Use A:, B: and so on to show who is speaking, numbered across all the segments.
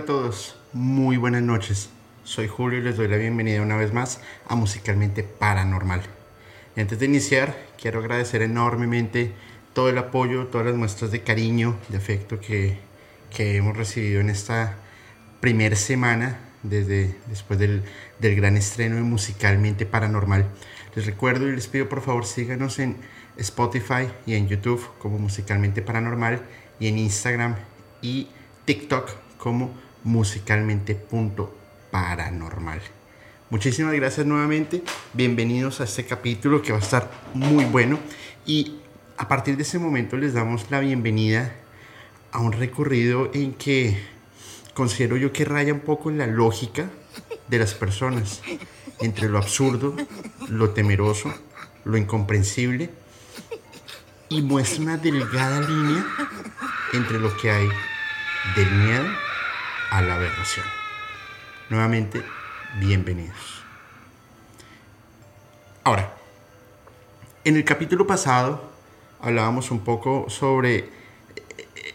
A: A todos, muy buenas noches. Soy Julio y les doy la bienvenida una vez más a Musicalmente Paranormal. Antes de iniciar, quiero agradecer enormemente todo el apoyo, todas las muestras de cariño, de afecto que, que hemos recibido en esta primera semana desde después del, del gran estreno de Musicalmente Paranormal. Les recuerdo y les pido por favor síganos en Spotify y en YouTube como Musicalmente Paranormal y en Instagram y TikTok como musicalmente.paranormal. Muchísimas gracias nuevamente, bienvenidos a este capítulo que va a estar muy bueno y a partir de ese momento les damos la bienvenida a un recorrido en que considero yo que raya un poco en la lógica de las personas, entre lo absurdo, lo temeroso, lo incomprensible y muestra una delgada línea entre lo que hay del miedo a la aberración. Nuevamente, bienvenidos. Ahora, en el capítulo pasado hablábamos un poco sobre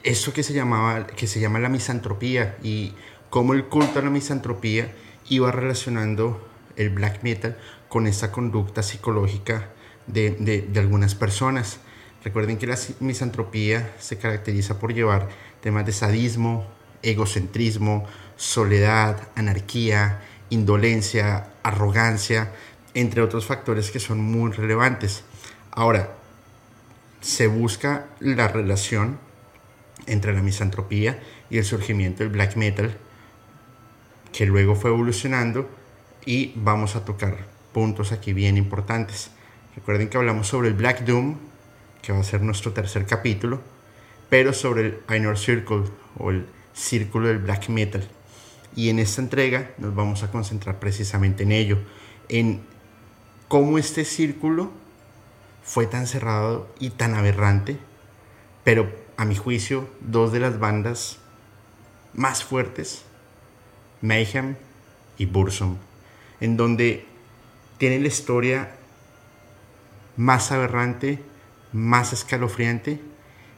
A: eso que se, llamaba, que se llama la misantropía y cómo el culto a la misantropía iba relacionando el black metal con esa conducta psicológica de, de, de algunas personas. Recuerden que la misantropía se caracteriza por llevar temas de sadismo, egocentrismo, soledad, anarquía, indolencia, arrogancia, entre otros factores que son muy relevantes. Ahora, se busca la relación entre la misantropía y el surgimiento del black metal, que luego fue evolucionando y vamos a tocar puntos aquí bien importantes. Recuerden que hablamos sobre el Black Doom, que va a ser nuestro tercer capítulo, pero sobre el Inner Circle o el círculo del black metal. Y en esta entrega nos vamos a concentrar precisamente en ello, en cómo este círculo fue tan cerrado y tan aberrante, pero a mi juicio dos de las bandas más fuertes, Mayhem y Burzum, en donde tienen la historia más aberrante, más escalofriante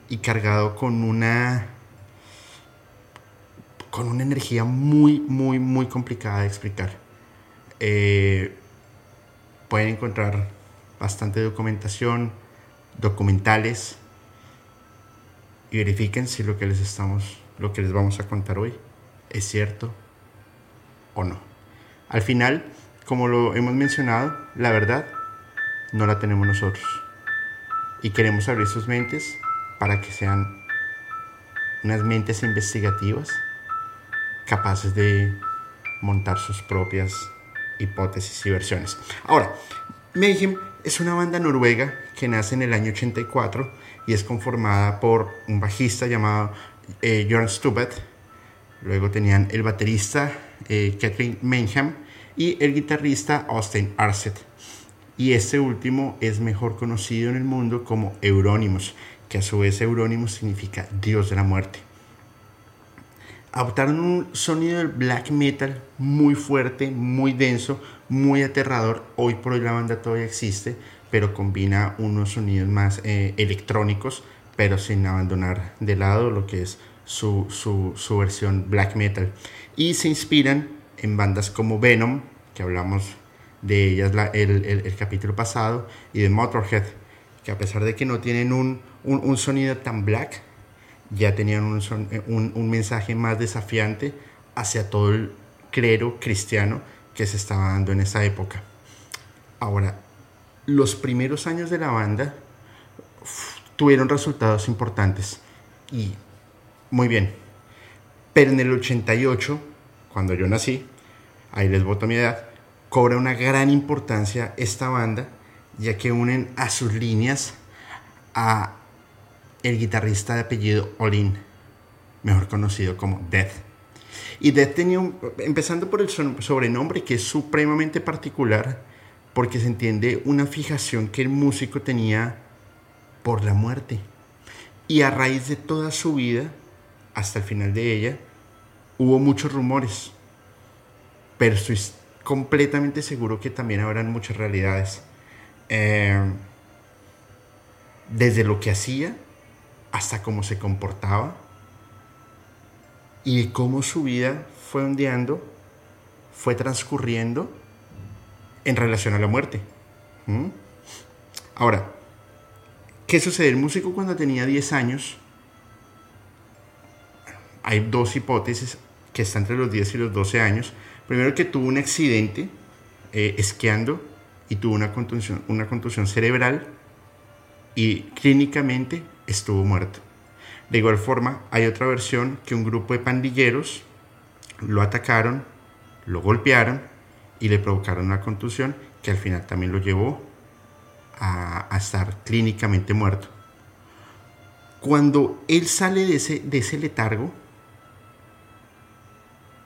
A: y cargado con una con una energía muy, muy, muy complicada de explicar. Eh, pueden encontrar bastante documentación, documentales y verifiquen si lo que les estamos, lo que les vamos a contar hoy es cierto o no. Al final, como lo hemos mencionado, la verdad no la tenemos nosotros y queremos abrir sus mentes para que sean unas mentes investigativas capaces de montar sus propias hipótesis y versiones. Ahora, Mayhem es una banda noruega que nace en el año 84 y es conformada por un bajista llamado eh, Jörn luego tenían el baterista eh, Kathleen Mayhem y el guitarrista Austin Arset. Y este último es mejor conocido en el mundo como Euronymous, que a su vez Euronymous significa Dios de la muerte adoptaron un sonido del black metal muy fuerte, muy denso, muy aterrador. Hoy por hoy la banda todavía existe, pero combina unos sonidos más eh, electrónicos, pero sin abandonar de lado lo que es su, su, versión black metal. Y se inspiran en bandas como Venom, que hablamos de ellas el, el, capítulo pasado, y de Motorhead, que a pesar de que no tienen un, un, un sonido tan black, ya tenían eh, un, un, mensaje más desafiante hacia todo el clero cristiano que se estaba dando en esa época. Ahora, los primeros años de la banda tuvieron resultados importantes y muy bien. Pero en el 88, cuando yo nací, ahí les voto mi edad, cobra una gran importancia esta banda, ya que unen a sus líneas a el guitarrista de apellido Olin, mejor conocido como Death. Y Death tenía, empezando por el sobrenombre, que es supremamente particular, porque se entiende una fijación que el músico tenía por la muerte. Y a raíz de toda su vida, hasta el final de ella, hubo muchos rumores. Pero estoy completamente seguro que también habrán muchas realidades. Eh, desde lo que hacía hasta cómo se comportaba y cómo su vida fue ondeando, fue transcurriendo en relación a la muerte. Ahora, ¿qué sucede? El músico cuando tenía 10 años, hay dos hipótesis que están entre los 10 y los 12 años. Primero que tuvo un accidente eh, esquiando y tuvo una contusión, una contusión cerebral y clínicamente estuvo muerto. De igual forma, hay otra versión que un grupo de pandilleros lo atacaron, lo golpearon y le provocaron una contusión que al final también lo llevó a, estar clínicamente muerto. Cuando él sale de ese, de ese letargo,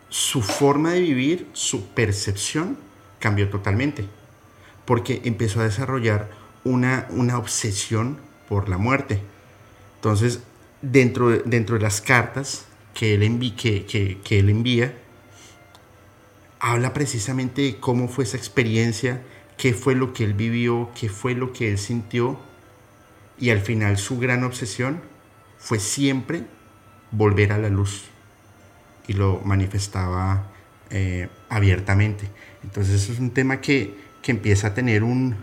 A: su forma de vivir, su percepción cambió totalmente, porque empezó a desarrollar una, una obsesión por la muerte entonces, dentro de, dentro de las cartas que él, que, que, él envía, habla precisamente de cómo fue esa experiencia, qué fue lo que él vivió, qué fue lo que él sintió. Y al final su gran obsesión fue siempre volver a la luz. Y lo manifestaba eh, abiertamente. Entonces es un tema que, que empieza a tener un,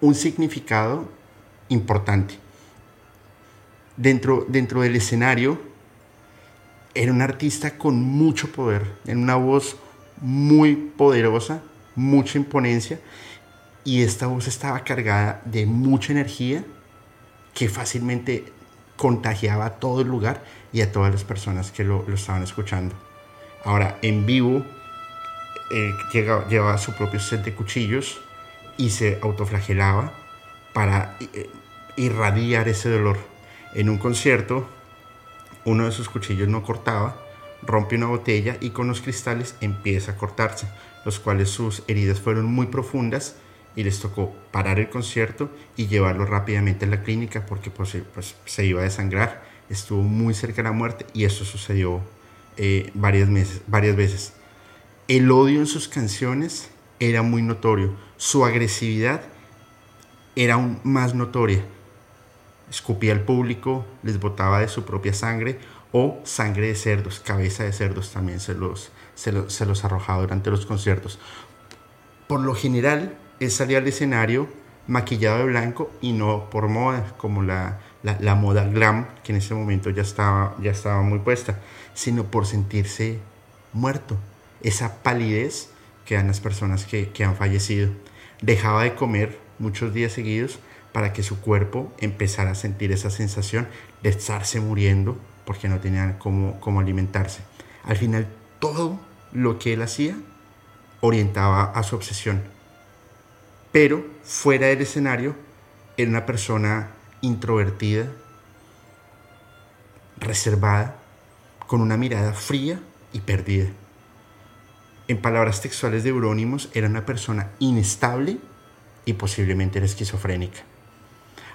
A: un significado importante dentro, dentro del escenario, era un artista con mucho poder, en una voz muy poderosa, mucha imponencia, y esta voz estaba cargada de mucha energía que fácilmente contagiaba a todo el lugar y a todas las personas que lo, estaban escuchando. Ahora, en vivo, eh, llevaba su propio set de cuchillos y se autoflagelaba para eh, irradiar ese dolor. En un concierto, uno de sus cuchillos no cortaba, rompe una botella y con los cristales empieza a cortarse, los cuales sus heridas fueron muy profundas y les tocó parar el concierto y llevarlo rápidamente a la clínica porque pues, pues se iba a desangrar, estuvo muy cerca de la muerte y eso sucedió eh, varias, meses, varias veces. El odio en sus canciones era muy notorio, su agresividad era aún más notoria escupía al público, les botaba de su propia sangre o sangre de cerdos, cabeza de cerdos también se los, se los, arrojaba durante los conciertos. Por lo general, él salía al escenario maquillado de blanco y no por moda, como la, la, moda glam, que en ese momento ya estaba, ya estaba muy puesta, sino por sentirse muerto, esa palidez que dan las personas que, que han fallecido. Dejaba de comer muchos días seguidos para que su cuerpo empezara a sentir esa sensación de estarse muriendo porque no tenían cómo, cómo alimentarse. Al final, todo lo que él hacía orientaba a su obsesión. Pero fuera del escenario, era una persona introvertida, reservada, con una mirada fría y perdida. En palabras textuales de Eurónimos, era una persona inestable y posiblemente era esquizofrénica.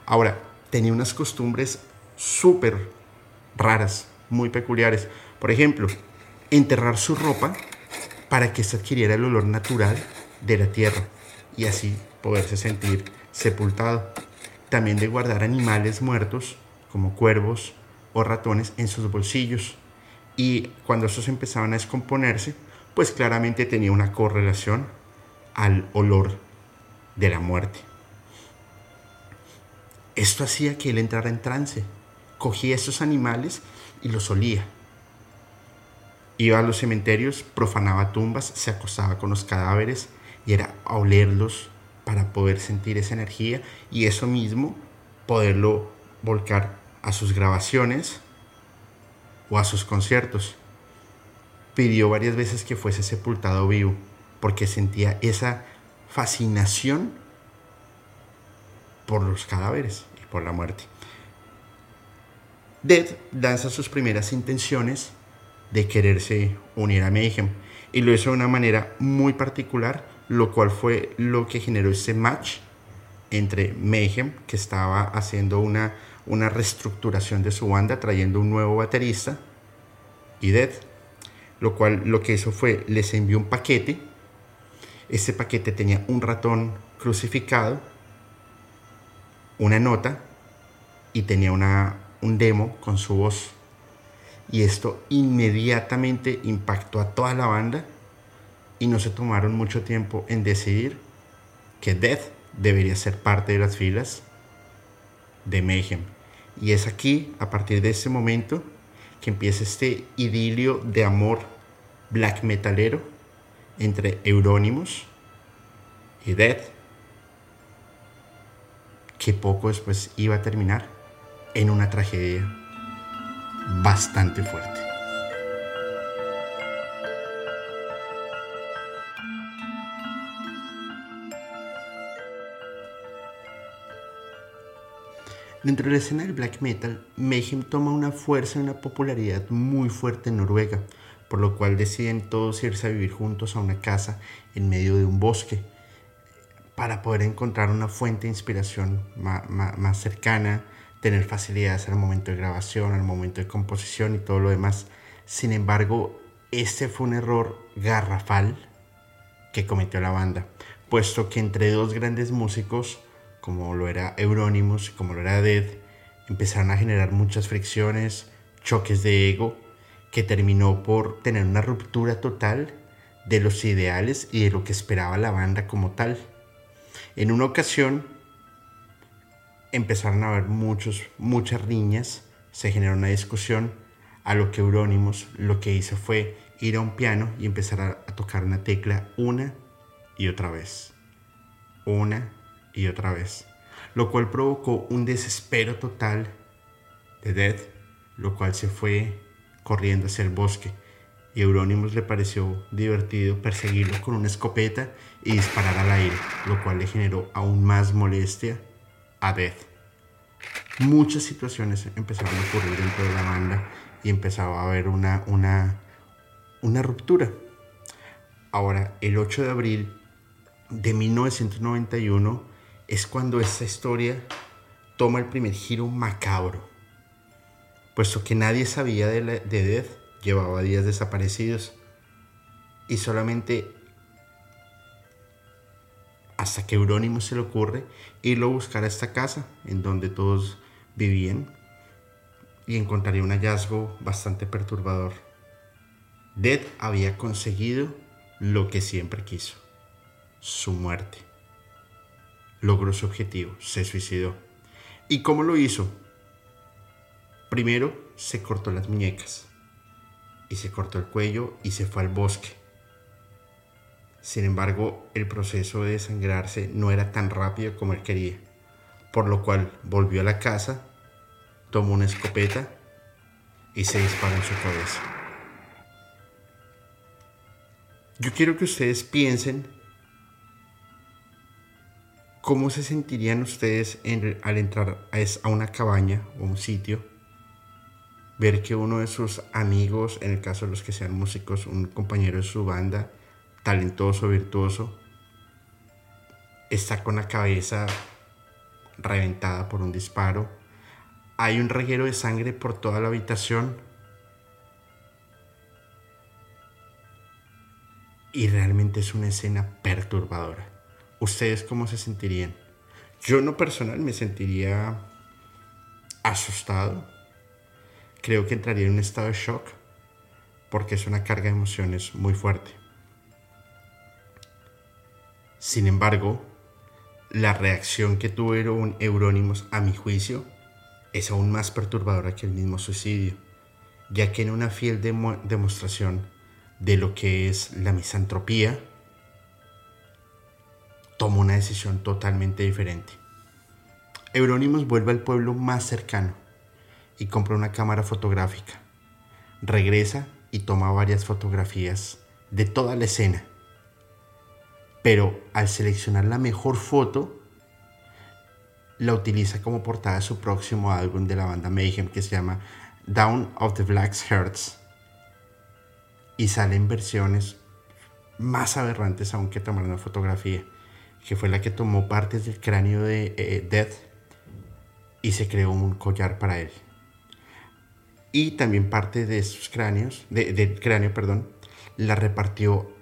A: Ahora, tenía unas costumbres súper raras, muy peculiares. Por ejemplo, enterrar su ropa para que se adquiriera el olor natural de la tierra y así poderse sentir sepultado. También de guardar animales muertos como cuervos o ratones en sus bolsillos. Y cuando estos empezaban a descomponerse, pues claramente tenía una correlación al olor de la muerte. Esto hacía que él entrara en trance. Cogía esos animales y los olía. Iba a los cementerios, profanaba tumbas, se acostaba con los cadáveres y era a olerlos para poder sentir esa energía y eso mismo poderlo volcar a sus grabaciones o a sus conciertos. Pidió varias veces que fuese sepultado vivo porque sentía esa fascinación por los cadáveres y por la muerte. Dead lanza sus primeras intenciones de quererse unir a Mayhem y lo hizo de una manera muy particular, lo cual fue lo que generó ese match entre Mayhem, que estaba haciendo una, una reestructuración de su banda, trayendo un nuevo baterista, y Dead, lo cual lo que hizo fue les envió un paquete. Ese paquete tenía un ratón crucificado, una nota y tenía una, un demo con su voz. Y esto inmediatamente impactó a toda la banda y no se tomaron mucho tiempo en decidir que Death debería ser parte de las filas de Mayhem. Y es aquí, a partir de ese momento, que empieza este idilio de amor black metalero entre Euronymous y Death, que poco después iba a terminar en una tragedia bastante fuerte. Dentro de la escena del black metal, Mayhem toma una fuerza y una popularidad muy fuerte en Noruega, por lo cual deciden todos irse a vivir juntos a una casa en medio de un bosque para poder encontrar una fuente de inspiración más, cercana, tener facilidades al momento de grabación, al momento de composición y todo lo demás. Sin embargo, este fue un error garrafal que cometió la banda, puesto que entre dos grandes músicos como lo era Euronymous, como lo era Dead, empezaron a generar muchas fricciones, choques de ego, que terminó por tener una ruptura total de los ideales y de lo que esperaba la banda como tal. En una ocasión empezaron a haber muchos, muchas riñas, se generó una discusión, a lo que Euronymous lo que hizo fue ir a un piano y empezar a, a tocar una tecla una y otra vez. Una y otra vez, lo cual provocó un desespero total de Death, lo cual se fue corriendo hacia el bosque y Euronymous le pareció divertido perseguirlo con una escopeta y disparar al aire, lo cual le generó aún más molestia a Death. Muchas situaciones empezaron a ocurrir dentro de la banda y empezaba a haber una, una, una ruptura. Ahora, el 8 de abril de 1991, es cuando esta historia toma el primer giro macabro, puesto que nadie sabía de, de Death, llevaba días desaparecidos y solamente hasta que Eurónimo se le ocurre irlo a buscar a esta casa en donde todos vivían y encontraría un hallazgo bastante perturbador. Dead había conseguido lo que siempre quiso, su muerte logró su objetivo, se suicidó. ¿Y cómo lo hizo? Primero se cortó las muñecas y se cortó el cuello y se fue al bosque. Sin embargo, el proceso de desangrarse no era tan rápido como él quería, por lo cual volvió a la casa, tomó una escopeta y se disparó en su cabeza. Yo quiero que ustedes piensen cómo se sentirían ustedes al entrar a una cabaña o un sitio, ver que uno de sus amigos, en el caso de los que sean músicos, un compañero de su banda, talentoso, virtuoso, está con la cabeza reventada por un disparo. Hay un reguero de sangre por toda la habitación. Y realmente es una escena perturbadora. ¿Ustedes cómo se sentirían? Yo en lo personal me sentiría asustado. Creo que entraría en un estado de shock porque es una carga de emociones muy fuerte. Sin embargo, la reacción que tuvieron Eurónimos a mi juicio es aún más perturbadora que el mismo suicidio, ya que en una fiel demostración de lo que es la misantropía, toma una decisión totalmente diferente. Eurónimos vuelve al pueblo más cercano y compra una cámara fotográfica. Regresa y toma varias fotografías de toda la escena pero al seleccionar la mejor foto, la utiliza como portada de su próximo álbum de la banda Mayhem que se llama Down of the Black Hearts. Y salen versiones más aberrantes aún que tomar una fotografía, que fue la que tomó partes del cráneo de eh, Death y se creó un collar para él. Y también parte de sus cráneos, del cráneo, perdón, la repartió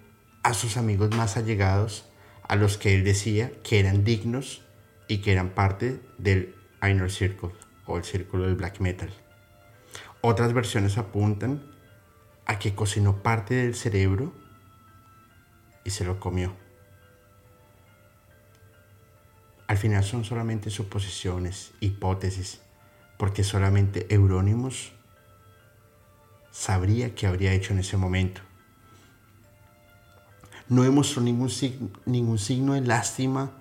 A: a sus amigos más allegados, a los que él decía que eran dignos y que eran parte del Inner Circle o el círculo del black metal. Otras versiones apuntan a que cocinó parte del cerebro y se lo comió. Al final son solamente suposiciones, hipótesis, porque solamente Eurónimos sabría qué habría hecho en ese momento no demostró ningún signo, de lástima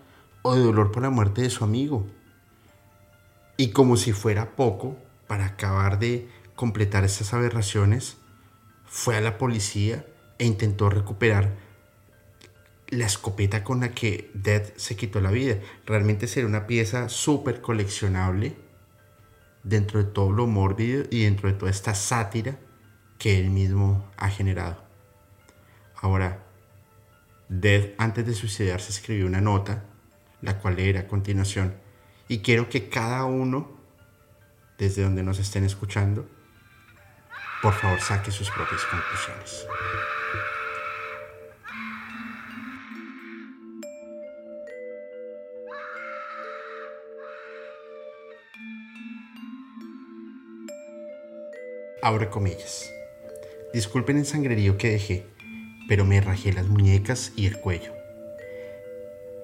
A: o de dolor por la muerte de su amigo. Y como si fuera poco, para acabar de completar estas aberraciones, fue a la policía e intentó recuperar la escopeta con la que Dead se quitó la vida. Realmente sería una pieza súper coleccionable dentro de todo lo mórbido y dentro de toda esta sátira que él mismo ha generado. Ahora, Dead antes de suicidarse escribió una nota, la cual leeré a continuación, y quiero que cada uno, desde donde nos estén escuchando, por favor saque sus propias conclusiones. Abre comillas. Disculpen el sangrerío que dejé pero me rajé las muñecas y el cuello.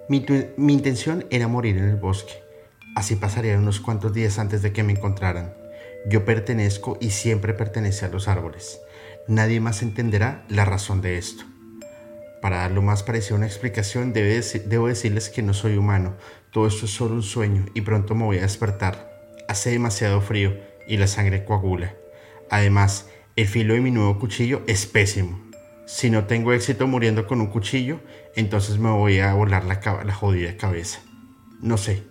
A: Mi, intención era morir en el bosque. Así pasaría unos cuantos días antes de que me encontraran. Yo pertenezco y siempre pertenece a los árboles. Nadie más entenderá la razón de esto. Para dar lo más parecido a una explicación, debo decirles que no soy humano. Todo esto es solo un sueño y pronto me voy a despertar. Hace demasiado frío y la sangre coagula. Además, el filo de mi nuevo cuchillo es pésimo si no tengo éxito muriendo con un cuchillo, entonces me voy a volar la, jodida cabeza. No sé.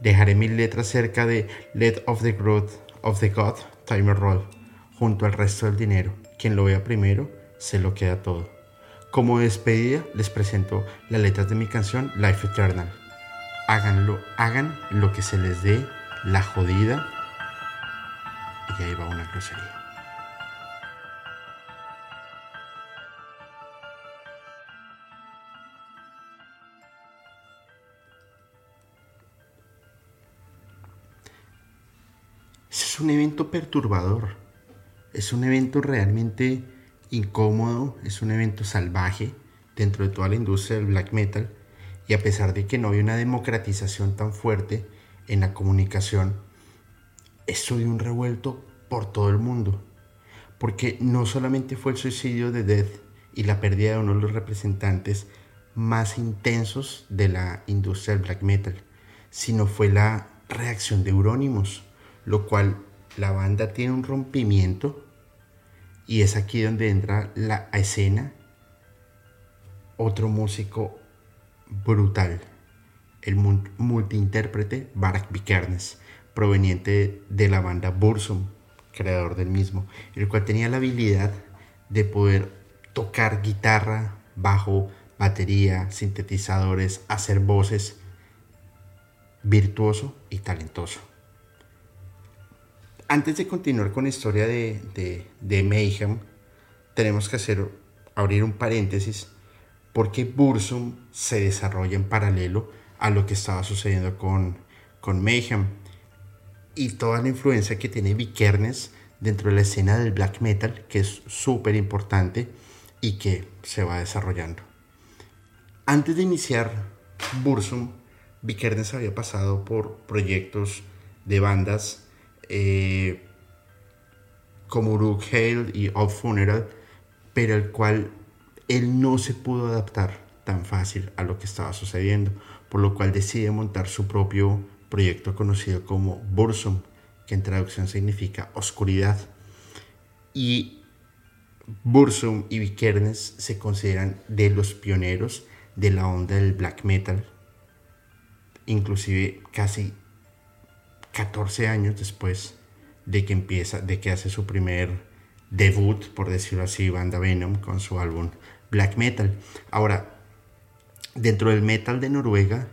A: Dejaré mis letras cerca de Let of the Growth of the God Timer Roll, junto al resto del dinero. Quien lo vea primero, se lo queda todo. Como despedida, les presento las letras de mi canción Life Eternal. Háganlo, hagan lo que se les dé la jodida. Y ahí va una grosería. Es un evento perturbador, es un evento realmente incómodo, es un evento salvaje dentro de toda la industria del black metal y a pesar de que no hay una democratización tan fuerte en la comunicación, esto dio un revuelto por todo el mundo, porque no solamente fue el suicidio de Death y la pérdida de uno de los representantes más intensos de la industria del black metal, sino fue la reacción de Eurónimos, lo cual la banda tiene un rompimiento y es aquí donde entra la escena otro músico brutal, el multiintérprete Barak Vikernes, proveniente de la banda Bursum, creador del mismo, el cual tenía la habilidad de poder tocar guitarra, bajo, batería, sintetizadores, hacer voces, virtuoso y talentoso. Antes de continuar con la historia de, de, Mayhem, tenemos que hacer, abrir un paréntesis, porque Bursum se desarrolla en paralelo a lo que estaba sucediendo con, con Mayhem y toda la influencia que tiene Vikernes dentro de la escena del black metal, que es súper importante y que se va desarrollando. Antes de iniciar Bursum, Vikernes había pasado por proyectos de bandas eh, como Uruk Hale y Off Funeral, pero el cual él no se pudo adaptar tan fácil a lo que estaba sucediendo, por lo cual decide montar su propio proyecto conocido como Bursum, que en traducción significa oscuridad. Y Bursum y Vikernes se consideran de los pioneros de la onda del black metal, inclusive casi 14 años después de que empieza, de que hace su primer debut, por decirlo así, banda Venom con su álbum Black Metal. Ahora, dentro del metal de Noruega,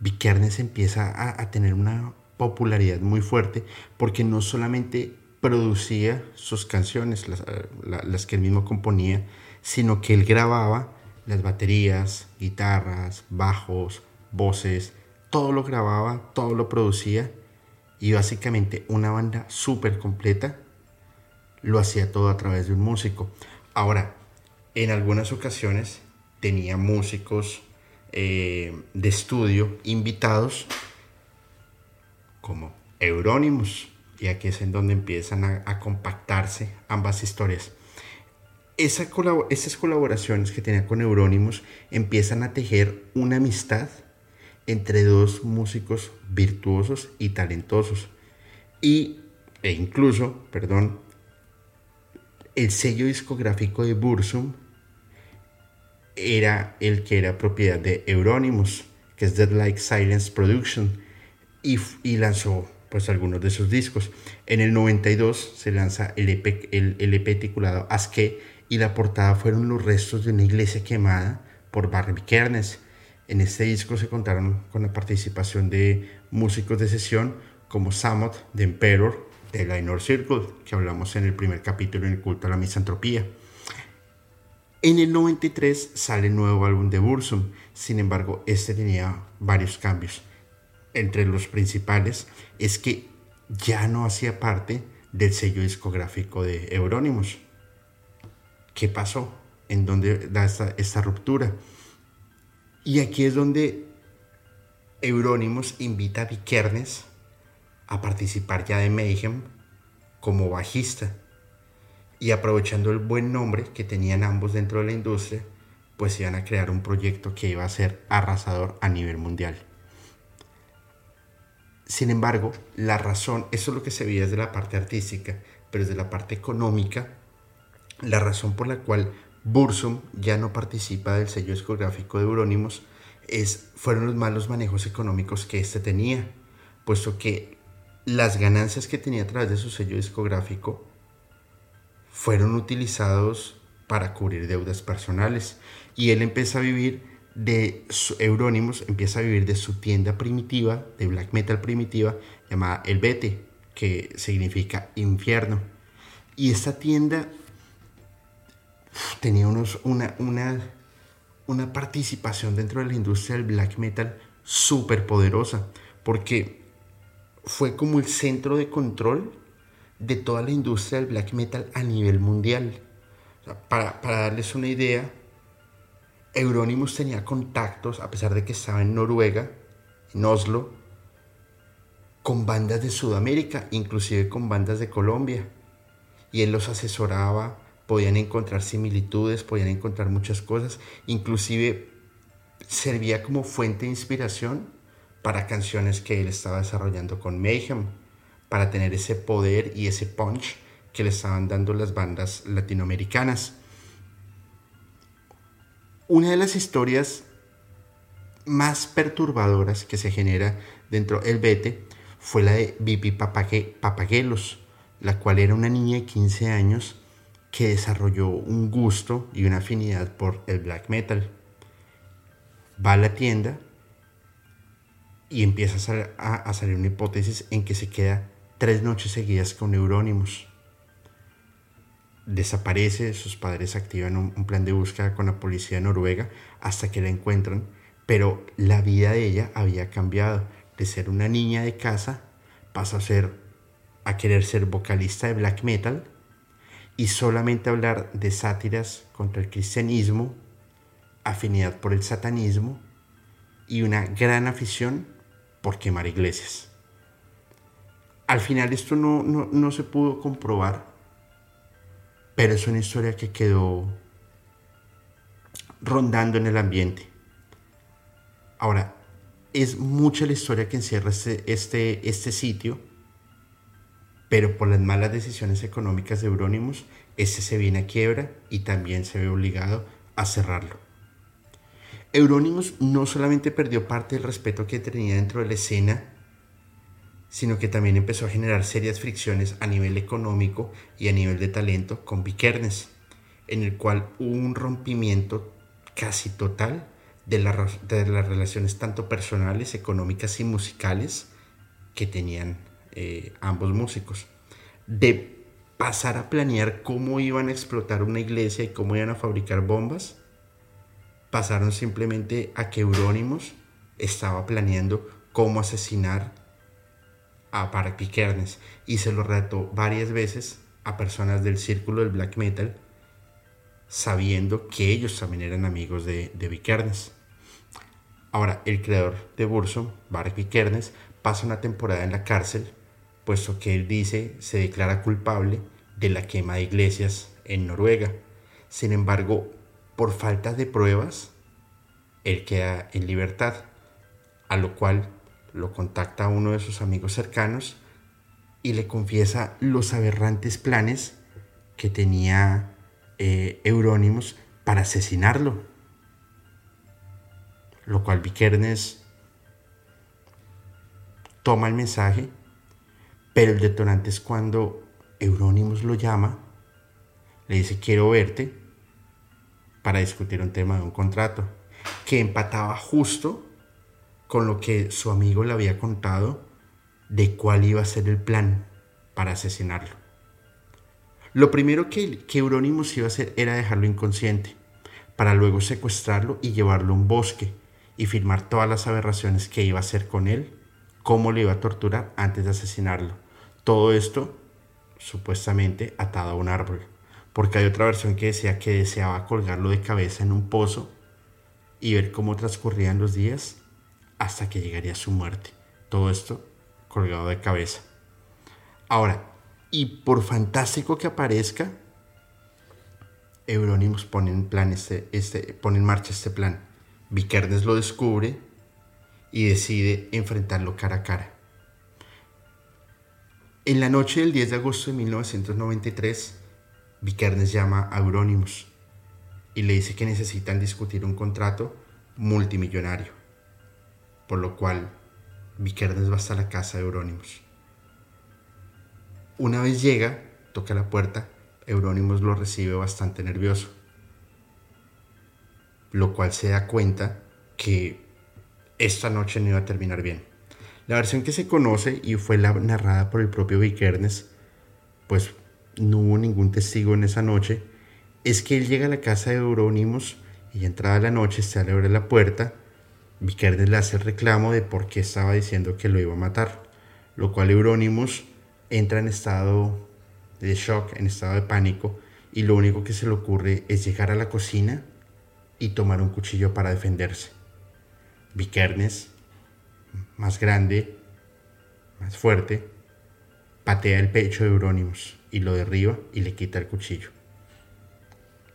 A: Vikernes empieza a, tener una popularidad muy fuerte porque no solamente producía sus canciones, las, las que él mismo componía, sino que él grababa las baterías, guitarras, bajos, voces, todo lo grababa, todo lo producía y básicamente una banda súper completa lo hacía todo a través de un músico. Ahora, en algunas ocasiones tenía músicos eh, de estudio invitados como Eurónimos y aquí es en donde empiezan a compactarse ambas historias esas colaboraciones que tenía con Eurónimos empiezan a tejer una amistad entre dos músicos virtuosos y talentosos. Y, e incluso, perdón, el sello discográfico de Bursum era el que era propiedad de Euronymous, que es Dead Like Silence Production, y, lanzó pues algunos de sus discos. En el 92 se lanza el EP, el, el EP titulado Aske, y la portada fueron los restos de una iglesia quemada por Barry Kernes. En este disco se contaron con la participación de músicos de sesión como Samot de Emperor de la Inner Circle, que hablamos en el primer capítulo en el culto a la misantropía. En el 93 sale el nuevo álbum de Bursum, sin embargo, este tenía varios cambios. Entre los principales es que ya no hacía parte del sello discográfico de Euronymous. ¿Qué pasó? ¿En dónde da esta, ruptura? Y aquí es donde Eurónimos invita a Vikernes a participar ya de Mayhem como bajista. Y aprovechando el buen nombre que tenían ambos dentro de la industria, pues iban a crear un proyecto que iba a ser arrasador a nivel mundial. Sin embargo, la razón, eso es lo que se veía desde la parte artística, pero desde la parte económica, la razón por la cual Bursum ya no participa del sello discográfico de Eurónimos es, fueron los malos manejos económicos que éste tenía, puesto que las ganancias que tenía a través de su sello discográfico fueron utilizados para cubrir deudas personales. Y él empieza a vivir de su, Eurónimos empieza a vivir de su tienda primitiva de black metal primitiva llamada El Vete que significa infierno. Y esta tienda tenía unos, una, una, una participación dentro de la industria del black metal súper poderosa, porque fue como el centro de control de toda la industria del black metal a nivel mundial. para, darles una idea, Euronymous tenía contactos, a pesar de que estaba en Noruega, en Oslo, con bandas de Sudamérica, inclusive con bandas de Colombia. Y él los asesoraba, podían encontrar similitudes, podían encontrar muchas cosas, inclusive servía como fuente de inspiración para canciones que él estaba desarrollando con Mayhem. para tener ese poder y ese punch que le estaban dando las bandas latinoamericanas. Una de las historias más perturbadoras que se genera dentro del Bete fue la de Vipi Papaguelos, la cual era una niña de 15 años que desarrolló un gusto y una afinidad por el black metal. Va a la tienda y empieza a, salir una hipótesis en que se queda tres noches seguidas con Eurónimos. Desaparece, sus padres activan un, plan de búsqueda con la policía de noruega hasta que la encuentran, pero la vida de ella había cambiado. De ser una niña de casa, pasa a ser a querer ser vocalista de black metal y solamente hablar de sátiras contra el cristianismo, afinidad por el satanismo y una gran afición por quemar iglesias. Al final esto no, no, se pudo comprobar, pero es una historia que quedó rondando en el ambiente. Ahora, es mucha la historia que encierra este, este, este sitio pero por las malas decisiones económicas de Eurónimos, ese se viene a quiebra y también se ve obligado a cerrarlo. Eurónimos no solamente perdió parte del respeto que tenía dentro de la escena, sino que también empezó a generar serias fricciones a nivel económico y a nivel de talento con Vikernes, en el cual hubo un rompimiento casi total de las relaciones tanto personales, económicas y musicales que tenían eh, ambos músicos, de pasar a planear cómo iban a explotar una iglesia y cómo iban a fabricar bombas, pasaron simplemente a que Eurónimos estaba planeando cómo asesinar a Park Pikernes y se lo relató varias veces a personas del círculo del black metal sabiendo que ellos también eran amigos de, de. Ahora, el creador de Burso, Bark Vikernes, pasa una temporada en la cárcel puesto que él dice se declara culpable de la quema de iglesias en Noruega. Sin embargo, por falta de pruebas, él queda en libertad, a lo cual lo contacta uno de sus amigos cercanos y le confiesa los aberrantes planes que tenía eh, Eurónimos para asesinarlo. Lo cual Vikernes toma el mensaje pero el detonante es cuando Eurónimos lo llama, le dice quiero verte para discutir un tema de un contrato, que empataba justo con lo que su amigo le había contado de cuál iba a ser el plan para asesinarlo. Lo primero que, que Eurónimos iba a hacer era dejarlo inconsciente, para luego secuestrarlo y llevarlo a un bosque y firmar todas las aberraciones que iba a hacer con él, cómo le iba a torturar antes de asesinarlo. Todo esto supuestamente atado a un árbol, porque hay otra versión que decía que deseaba colgarlo de cabeza en un pozo y ver cómo transcurrían los días hasta que llegaría su muerte. Todo esto colgado de cabeza. Ahora, y por fantástico que aparezca, Eurónimos pone en, plan este, este, pone en marcha este plan. Vikernes lo descubre y decide enfrentarlo cara a cara. En la noche del 10 de agosto de 1993, Vikernes llama a Eurónimos y le dice que necesitan discutir un contrato multimillonario, por lo cual Vikernes va hasta la casa de Eurónimos. Una vez llega, toca la puerta, Eurónimos lo recibe bastante nervioso, lo cual se da cuenta que esta noche no iba a terminar bien. La versión que se conoce y fue la narrada por el propio Vikernes, pues no hubo ningún testigo en esa noche, es que él llega a la casa de Eurónimos y entrada la noche se abre la puerta, Vikernes le hace el reclamo de por qué estaba diciendo que lo iba a matar, lo cual Eurónimos entra en estado de shock, en estado de pánico, y lo único que se le ocurre es llegar a la cocina y tomar un cuchillo para defenderse. Vikernes más grande, más fuerte, patea el pecho de Eurónimos y lo derriba y le quita el cuchillo.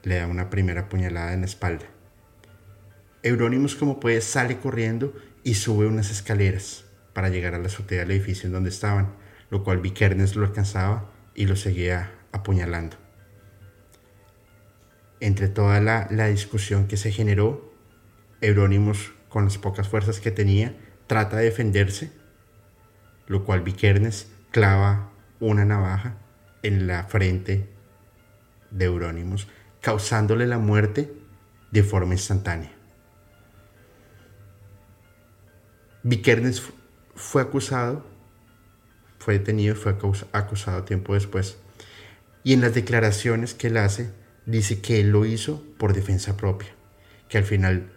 A: Le da una primera puñalada en la espalda. Eurónimos como puede sale corriendo y sube unas escaleras para llegar a la azotea del edificio en donde estaban, lo cual Vikernes lo alcanzaba y lo seguía apuñalando. Entre toda la, discusión que se generó, Eurónimos, con las pocas fuerzas que tenía, trata de defenderse, lo cual Vikernes clava una navaja en la frente de Eurónimos, causándole la muerte de forma instantánea. Vikernes fue acusado, fue detenido y fue acusado tiempo después. Y en las declaraciones que él hace, dice que él lo hizo por defensa propia, que al final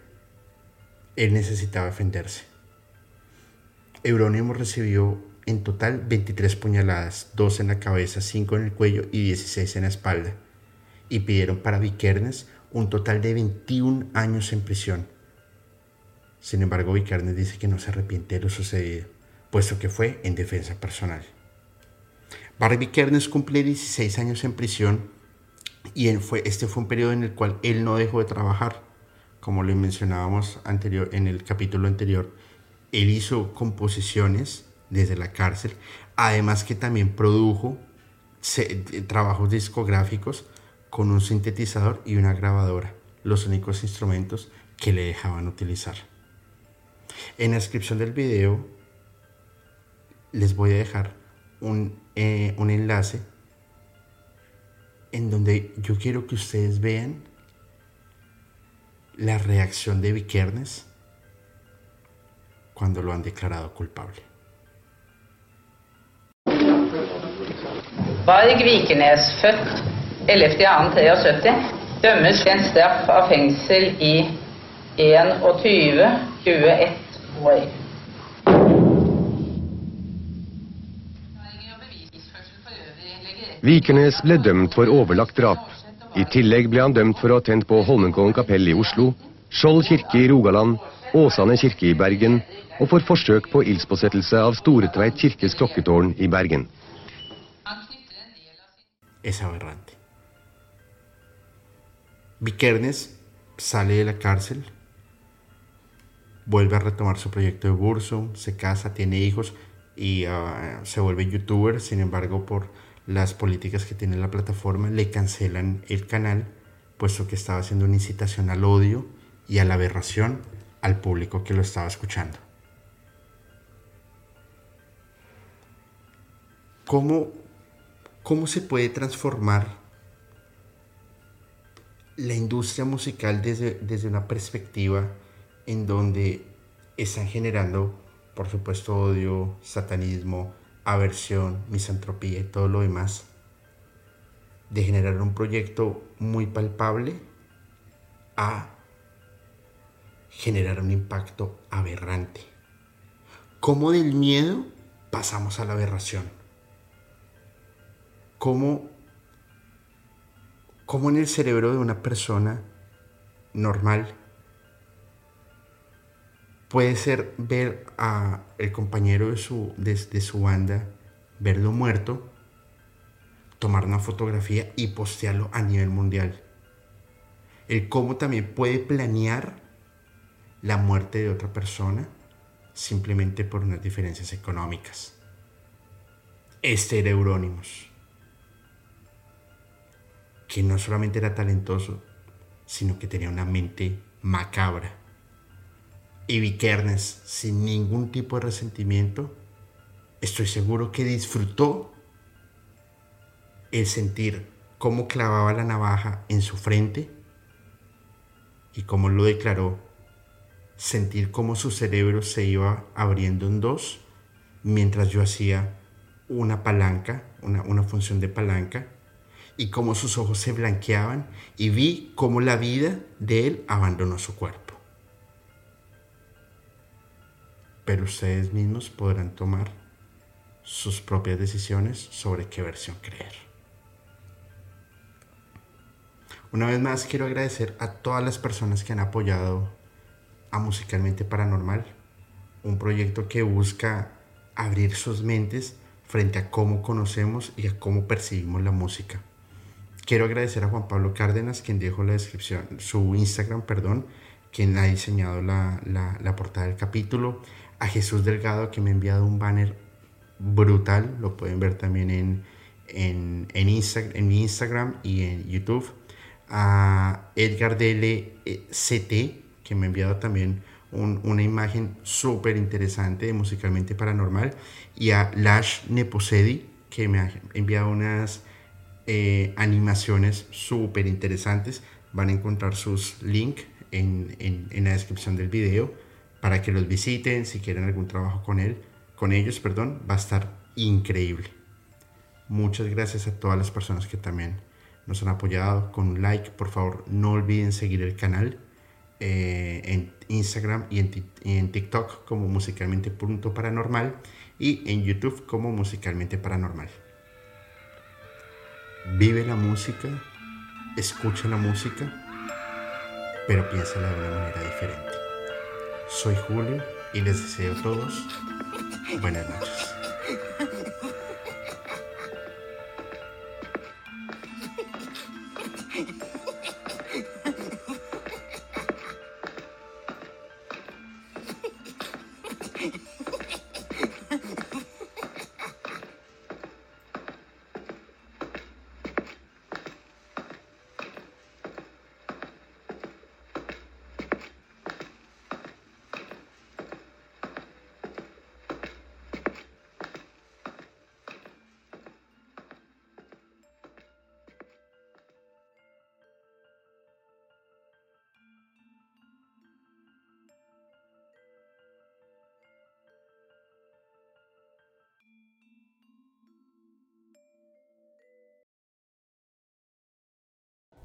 A: él necesitaba defenderse. Eurónimo recibió en total 23 puñaladas, 2 en la cabeza, 5 en el cuello y 16 en la espalda, y pidieron para Vikernes un total de 21 años en prisión. Sin embargo, Vikernes dice que no se arrepiente de lo sucedido, puesto que fue en defensa personal. Barry Vikernes cumple 16 años en prisión y fue, este fue un periodo en el cual él no dejó de trabajar, como le mencionábamos anterior, en el capítulo anterior. Él hizo composiciones desde la cárcel, además que también produjo trabajos discográficos con un sintetizador y una grabadora, los únicos instrumentos que le dejaban utilizar. En la descripción del video les voy a dejar un, eh, un enlace en donde yo quiero que ustedes vean la reacción de Vikernes cuando lo han declarado culpable.
B: Varg Vikernes, født 11.2.73, dømmes til en straff av fengsel i 21-21 år.
C: Vikernes ble dømt for overlagt drap. I tillegg ble han dømt for å ha tent på Holmenkollen kapell i Oslo, Skjold kirke i Rogaland, Åsane kirke i Bergen og for forsøk på ildspåsettelse av kirkes klokketårn i Bergen.
A: Es aberrante. Vikernes sale de la cárcel, vuelve a retomar su proyecto de Bursum, se casa, tiene hijos y uh, se vuelve youtuber, sin embargo por las políticas que tiene la plataforma le cancelan el canal, puesto que estaba haciendo una incitación al odio y a la aberración al público que lo estaba escuchando. ¿Cómo, cómo se puede transformar la industria musical desde, desde una perspectiva en donde están generando, por supuesto, odio, satanismo, aversión, misantropía y todo lo demás, de generar un proyecto muy palpable a generar un impacto aberrante. ¿Cómo del miedo pasamos a la aberración? ¿Cómo, en el cerebro de una persona normal puede ser ver a el compañero de su, su banda, verlo muerto, tomar una fotografía y postearlo a nivel mundial. El cómo también puede planear la muerte de otra persona simplemente por unas diferencias económicas. Este era Eurónimos, que no solamente era talentoso, sino que tenía una mente macabra y Vikernes sin ningún tipo de resentimiento, estoy seguro que disfrutó el sentir cómo clavaba la navaja en su frente y cómo lo declaró, sentir cómo su cerebro se iba abriendo en dos mientras yo hacía una palanca, una, una función de palanca, y cómo sus ojos se blanqueaban y vi cómo la vida de él abandonó su cuerpo. pero ustedes mismos podrán tomar sus propias decisiones sobre qué versión creer. Una vez más quiero agradecer a todas las personas que han apoyado a Musicalmente Paranormal, un proyecto que busca abrir sus mentes frente a cómo conocemos y a cómo percibimos la música. Quiero agradecer a Juan Pablo Cárdenas, quien dejó la descripción, su Instagram, perdón, quien ha diseñado la, la portada del capítulo, a Jesús Delgado que me ha enviado un banner brutal. Lo pueden ver también en, en, en, en mi Instagram y en YouTube. A Edgar DLCT, que me ha enviado también una imagen súper interesante de Musicalmente Paranormal. Y a Lash Neposedi, que me ha enviado unas eh, animaciones súper interesantes. Van a encontrar sus links en, en, en, la descripción del video para que los visiten si quieren algún trabajo con él, con ellos, perdón, va a estar increíble. Muchas gracias a todas las personas que también nos han apoyado con un like. Por favor, no olviden seguir el canal eh, en Instagram y en, y en TikTok como musicalmente punto paranormal y en YouTube como musicalmente paranormal. Vive la música, escucha la música, pero piénsala de una manera diferente. Soy Julio y les deseo a todos buenas noches.